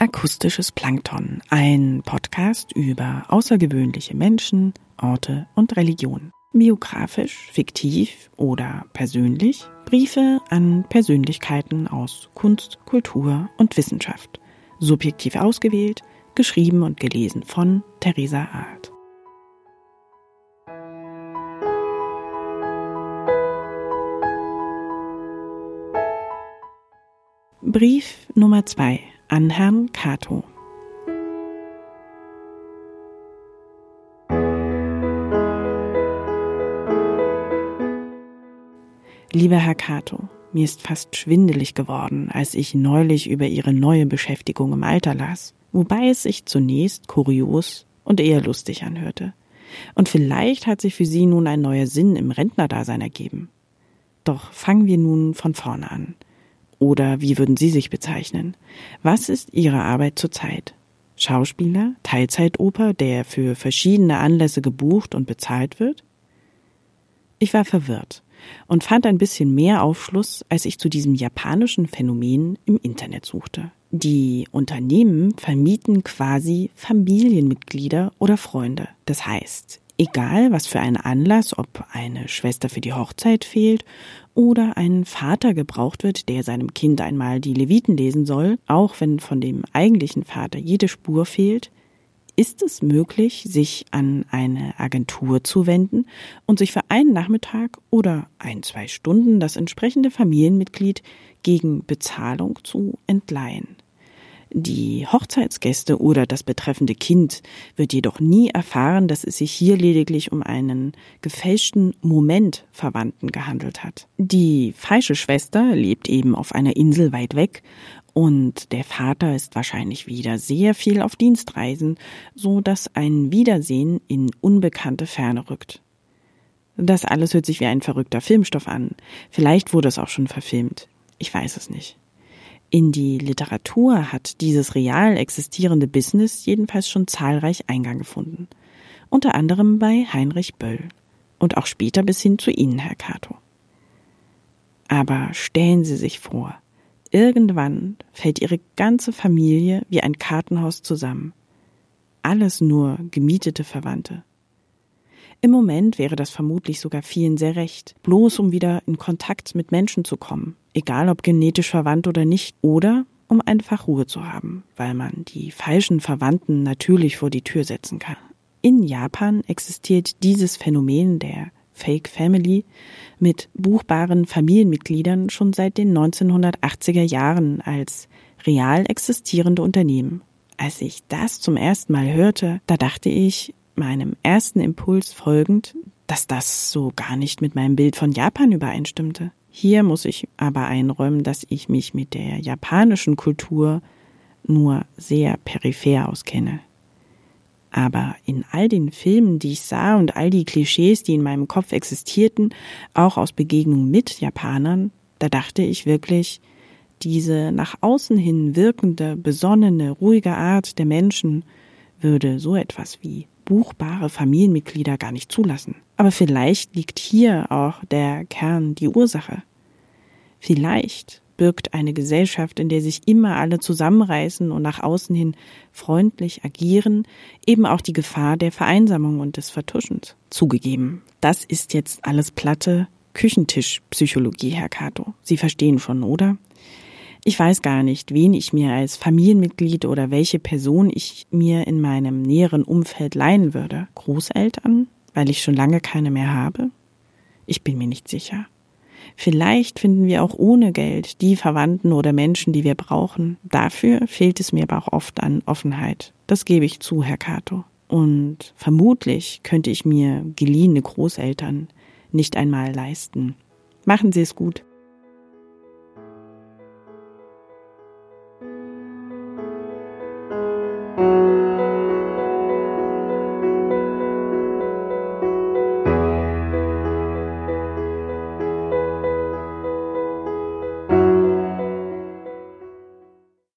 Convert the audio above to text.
Akustisches Plankton, ein Podcast über außergewöhnliche Menschen, Orte und Religion. Biografisch, fiktiv oder persönlich Briefe an Persönlichkeiten aus Kunst, Kultur und Wissenschaft. Subjektiv ausgewählt, geschrieben und gelesen von Theresa Art. Brief Nummer 2 an Herrn Kato. Lieber Herr Kato, mir ist fast schwindelig geworden, als ich neulich über Ihre neue Beschäftigung im Alter las, wobei es sich zunächst kurios und eher lustig anhörte. Und vielleicht hat sich für Sie nun ein neuer Sinn im Rentnerdasein ergeben. Doch fangen wir nun von vorne an. Oder wie würden Sie sich bezeichnen? Was ist Ihre Arbeit zurzeit? Schauspieler, Teilzeitoper, der für verschiedene Anlässe gebucht und bezahlt wird? Ich war verwirrt und fand ein bisschen mehr Aufschluss, als ich zu diesem japanischen Phänomen im Internet suchte. Die Unternehmen vermieten quasi Familienmitglieder oder Freunde. Das heißt, Egal, was für ein Anlass, ob eine Schwester für die Hochzeit fehlt oder ein Vater gebraucht wird, der seinem Kind einmal die Leviten lesen soll, auch wenn von dem eigentlichen Vater jede Spur fehlt, ist es möglich, sich an eine Agentur zu wenden und sich für einen Nachmittag oder ein, zwei Stunden das entsprechende Familienmitglied gegen Bezahlung zu entleihen. Die Hochzeitsgäste oder das betreffende Kind wird jedoch nie erfahren, dass es sich hier lediglich um einen gefälschten Momentverwandten gehandelt hat. Die falsche Schwester lebt eben auf einer Insel weit weg und der Vater ist wahrscheinlich wieder sehr viel auf Dienstreisen, so dass ein Wiedersehen in unbekannte Ferne rückt. Das alles hört sich wie ein verrückter Filmstoff an. Vielleicht wurde es auch schon verfilmt. Ich weiß es nicht. In die Literatur hat dieses real existierende Business jedenfalls schon zahlreich Eingang gefunden. Unter anderem bei Heinrich Böll und auch später bis hin zu Ihnen, Herr Cato. Aber stellen Sie sich vor, irgendwann fällt Ihre ganze Familie wie ein Kartenhaus zusammen. Alles nur gemietete Verwandte. Im Moment wäre das vermutlich sogar vielen sehr recht, bloß um wieder in Kontakt mit Menschen zu kommen, egal ob genetisch verwandt oder nicht, oder um einfach Ruhe zu haben, weil man die falschen Verwandten natürlich vor die Tür setzen kann. In Japan existiert dieses Phänomen der Fake Family mit buchbaren Familienmitgliedern schon seit den 1980er Jahren als real existierende Unternehmen. Als ich das zum ersten Mal hörte, da dachte ich, meinem ersten Impuls folgend, dass das so gar nicht mit meinem Bild von Japan übereinstimmte. Hier muss ich aber einräumen, dass ich mich mit der japanischen Kultur nur sehr peripher auskenne. Aber in all den Filmen, die ich sah und all die Klischees, die in meinem Kopf existierten, auch aus Begegnungen mit Japanern, da dachte ich wirklich, diese nach außen hin wirkende, besonnene, ruhige Art der Menschen würde so etwas wie buchbare Familienmitglieder gar nicht zulassen. Aber vielleicht liegt hier auch der Kern, die Ursache. Vielleicht birgt eine Gesellschaft, in der sich immer alle zusammenreißen und nach außen hin freundlich agieren, eben auch die Gefahr der Vereinsamung und des Vertuschens. Zugegeben, das ist jetzt alles platte Küchentischpsychologie, Herr Cato. Sie verstehen schon, oder? Ich weiß gar nicht, wen ich mir als Familienmitglied oder welche Person ich mir in meinem näheren Umfeld leihen würde. Großeltern, weil ich schon lange keine mehr habe? Ich bin mir nicht sicher. Vielleicht finden wir auch ohne Geld die Verwandten oder Menschen, die wir brauchen. Dafür fehlt es mir aber auch oft an Offenheit. Das gebe ich zu, Herr Cato. Und vermutlich könnte ich mir geliehene Großeltern nicht einmal leisten. Machen Sie es gut.